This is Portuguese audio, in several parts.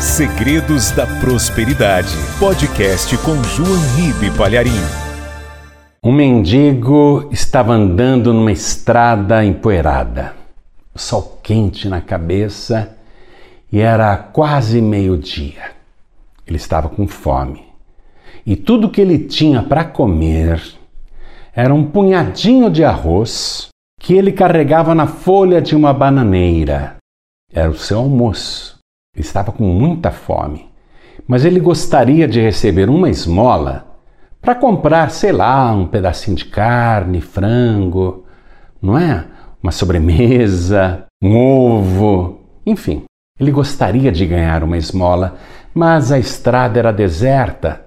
Segredos da Prosperidade. Podcast com João Ribe Palharim. Um mendigo estava andando numa estrada empoeirada, sol quente na cabeça e era quase meio-dia. Ele estava com fome e tudo que ele tinha para comer era um punhadinho de arroz que ele carregava na folha de uma bananeira. Era o seu almoço. Estava com muita fome, mas ele gostaria de receber uma esmola para comprar, sei lá, um pedacinho de carne, frango, não é? Uma sobremesa, um ovo, enfim. Ele gostaria de ganhar uma esmola, mas a estrada era deserta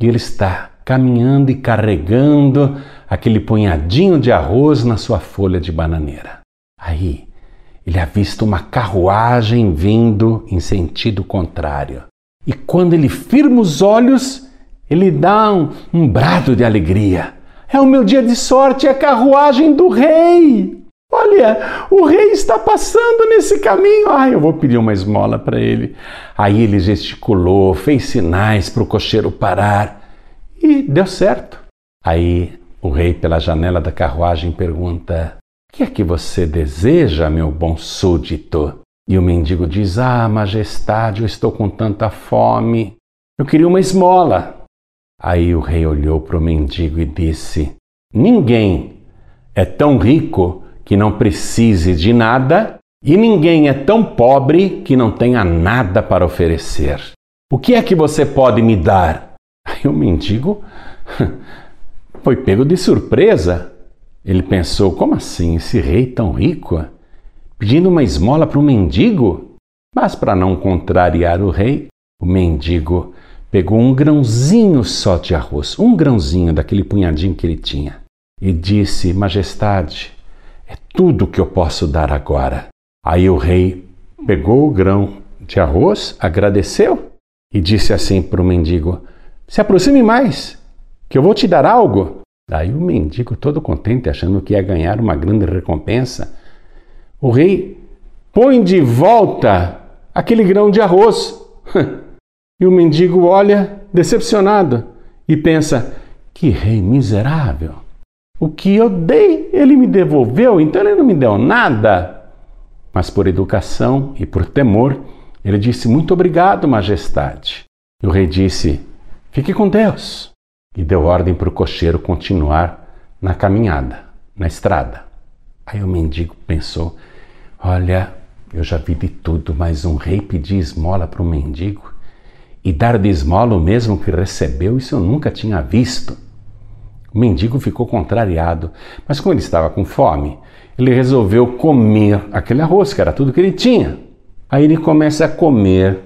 e ele está caminhando e carregando aquele punhadinho de arroz na sua folha de bananeira. Aí ele avista uma carruagem vindo em sentido contrário. E quando ele firma os olhos, ele dá um, um brado de alegria. É o meu dia de sorte, é a carruagem do rei. Olha, o rei está passando nesse caminho. Ai, eu vou pedir uma esmola para ele. Aí ele gesticulou, fez sinais para o cocheiro parar e deu certo. Aí o rei, pela janela da carruagem, pergunta: que é que você deseja, meu bom súdito? E o mendigo diz: Ah, majestade, eu estou com tanta fome. Eu queria uma esmola. Aí o rei olhou para o mendigo e disse: Ninguém é tão rico que não precise de nada, e ninguém é tão pobre que não tenha nada para oferecer. O que é que você pode me dar? Aí o mendigo foi pego de surpresa ele pensou: como assim, esse rei tão rico? Pedindo uma esmola para um mendigo? Mas, para não contrariar o rei, o mendigo pegou um grãozinho só de arroz, um grãozinho daquele punhadinho que ele tinha, e disse: Majestade, é tudo que eu posso dar agora. Aí o rei pegou o grão de arroz, agradeceu e disse assim para o mendigo: Se aproxime mais, que eu vou te dar algo. Daí o mendigo, todo contente, achando que ia ganhar uma grande recompensa, o rei põe de volta aquele grão de arroz. e o mendigo olha decepcionado e pensa: que rei miserável! O que eu dei, ele me devolveu, então ele não me deu nada. Mas por educação e por temor, ele disse: Muito obrigado, majestade. E o rei disse: Fique com Deus e deu ordem para o cocheiro continuar na caminhada, na estrada. Aí o mendigo pensou: Olha, eu já vi de tudo, mas um rei pedir esmola para um mendigo e dar de esmola o mesmo que recebeu, isso eu nunca tinha visto. O mendigo ficou contrariado, mas como ele estava com fome, ele resolveu comer aquele arroz, que era tudo que ele tinha. Aí ele começa a comer,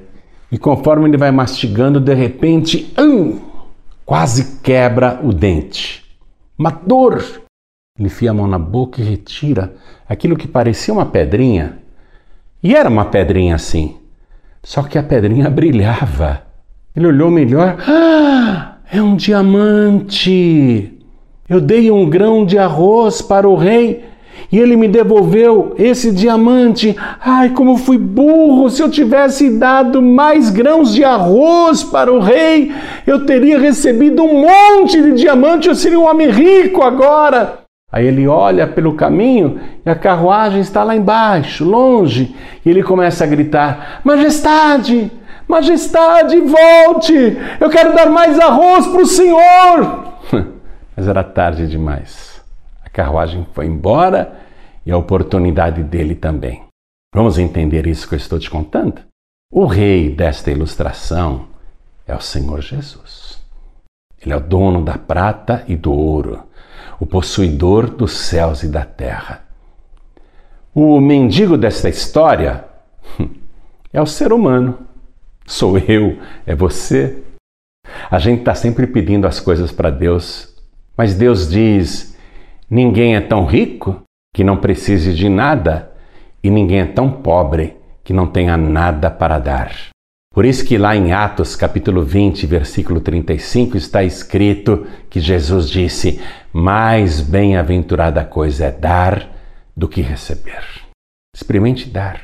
e conforme ele vai mastigando, de repente, hum, quase quebra o dente. Uma dor! Ele enfia a mão na boca e retira aquilo que parecia uma pedrinha. E era uma pedrinha assim. Só que a pedrinha brilhava. Ele olhou melhor. Ah, é um diamante! Eu dei um grão de arroz para o rei e ele me devolveu esse diamante. Ai, como fui burro! Se eu tivesse dado mais grãos de arroz para o rei, eu teria recebido um monte de diamante, eu seria um homem rico agora. Aí ele olha pelo caminho e a carruagem está lá embaixo, longe, e ele começa a gritar: Majestade! Majestade, volte! Eu quero dar mais arroz para o senhor! Mas era tarde demais carruagem foi embora e a oportunidade dele também. Vamos entender isso que eu estou te contando? O rei desta ilustração é o Senhor Jesus. Ele é o dono da prata e do ouro, o possuidor dos céus e da terra. O mendigo desta história é o ser humano. Sou eu, é você. A gente está sempre pedindo as coisas para Deus, mas Deus diz: Ninguém é tão rico que não precise de nada, e ninguém é tão pobre que não tenha nada para dar. Por isso que lá em Atos capítulo 20, versículo 35 está escrito que Jesus disse: "Mais bem-aventurada coisa é dar do que receber". Experimente dar.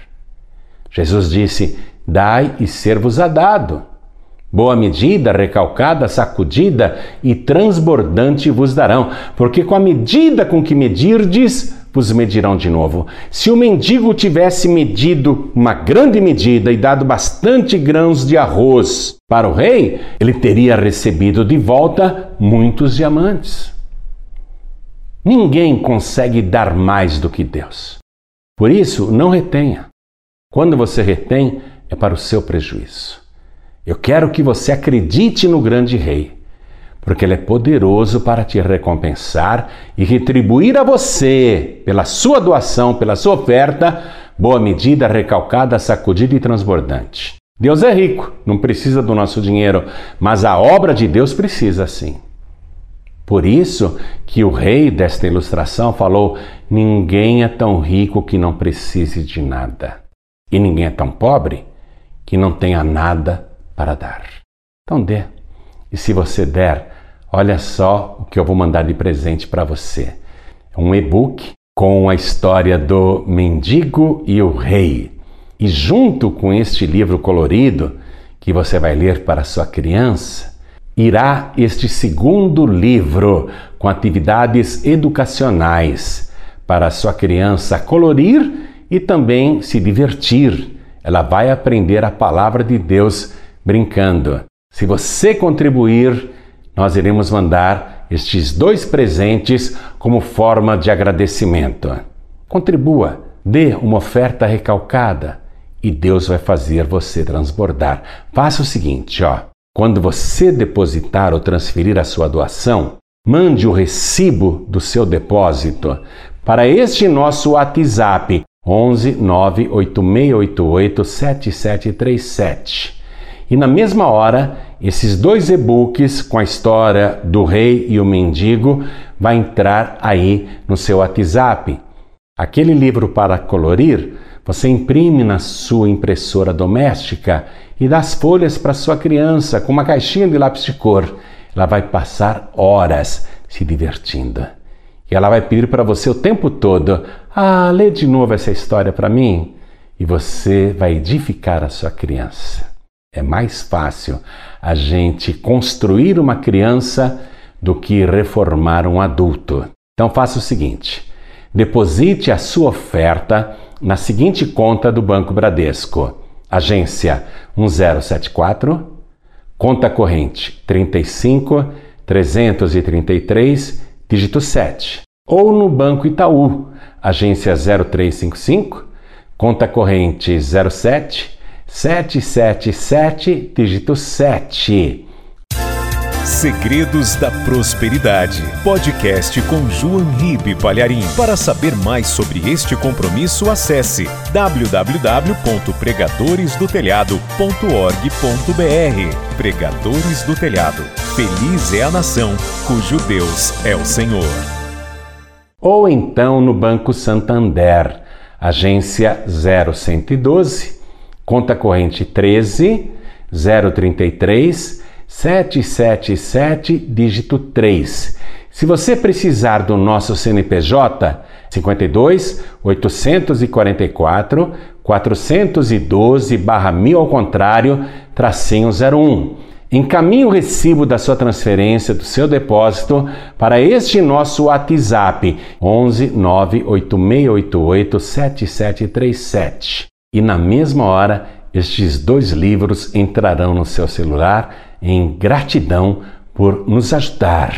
Jesus disse: dai e ser-vos-á dado. Boa medida, recalcada, sacudida e transbordante vos darão, porque com a medida com que medirdes, vos medirão de novo. Se o mendigo tivesse medido uma grande medida e dado bastante grãos de arroz para o rei, ele teria recebido de volta muitos diamantes. Ninguém consegue dar mais do que Deus. Por isso, não retenha. Quando você retém, é para o seu prejuízo. Eu quero que você acredite no grande rei, porque ele é poderoso para te recompensar e retribuir a você, pela sua doação, pela sua oferta, boa medida, recalcada, sacudida e transbordante. Deus é rico, não precisa do nosso dinheiro, mas a obra de Deus precisa sim. Por isso que o rei desta ilustração falou: ninguém é tão rico que não precise de nada, e ninguém é tão pobre que não tenha nada para dar. Então dê. E se você der, olha só o que eu vou mandar de presente para você. É um e-book com a história do mendigo e o rei. E junto com este livro colorido que você vai ler para sua criança, irá este segundo livro com atividades educacionais para sua criança colorir e também se divertir. Ela vai aprender a palavra de Deus brincando. Se você contribuir, nós iremos mandar estes dois presentes como forma de agradecimento. Contribua, dê uma oferta recalcada e Deus vai fazer você transbordar. Faça o seguinte, ó. Quando você depositar ou transferir a sua doação, mande o recibo do seu depósito para este nosso WhatsApp 11 98688 7737. E na mesma hora, esses dois e-books com a história do rei e o mendigo vai entrar aí no seu WhatsApp. Aquele livro para colorir, você imprime na sua impressora doméstica e dá as folhas para sua criança com uma caixinha de lápis de cor. Ela vai passar horas se divertindo. E ela vai pedir para você o tempo todo: "Ah, lê de novo essa história para mim". E você vai edificar a sua criança. É mais fácil a gente construir uma criança do que reformar um adulto. Então faça o seguinte: deposite a sua oferta na seguinte conta do Banco Bradesco: agência 1074, conta corrente 35 333, dígito 7, ou no Banco Itaú, agência 0355, conta corrente 07 777, dígito 7. Segredos da Prosperidade. Podcast com João Ribe Palharim. Para saber mais sobre este compromisso, acesse www.pregadoresdotelhado.org.br. Pregadores do Telhado. Feliz é a nação cujo Deus é o Senhor. Ou então no Banco Santander, agência 0112 Conta corrente 13 033 777 dígito 3. Se você precisar do nosso CNPJ 52 844 412 barra mil ao contrário, tracinho 01. Encaminhe o recibo da sua transferência, do seu depósito, para este nosso WhatsApp 11 98688 7737 e na mesma hora estes dois livros entrarão no seu celular em gratidão por nos ajudar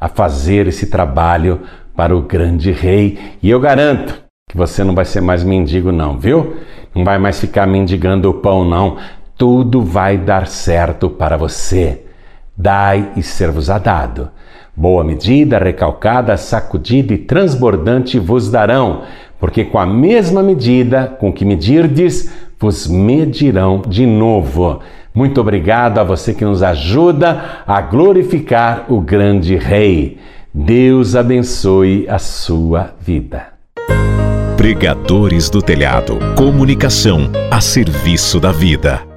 a fazer esse trabalho para o grande rei. E eu garanto que você não vai ser mais mendigo, não, viu? Não vai mais ficar mendigando o pão, não. Tudo vai dar certo para você. Dai e ser-vos-á dado. Boa medida, recalcada, sacudida e transbordante vos darão porque com a mesma medida com que medirdes, vos medirão de novo. Muito obrigado a você que nos ajuda a glorificar o grande Rei. Deus abençoe a sua vida. Pregadores do Telhado. Comunicação a serviço da vida.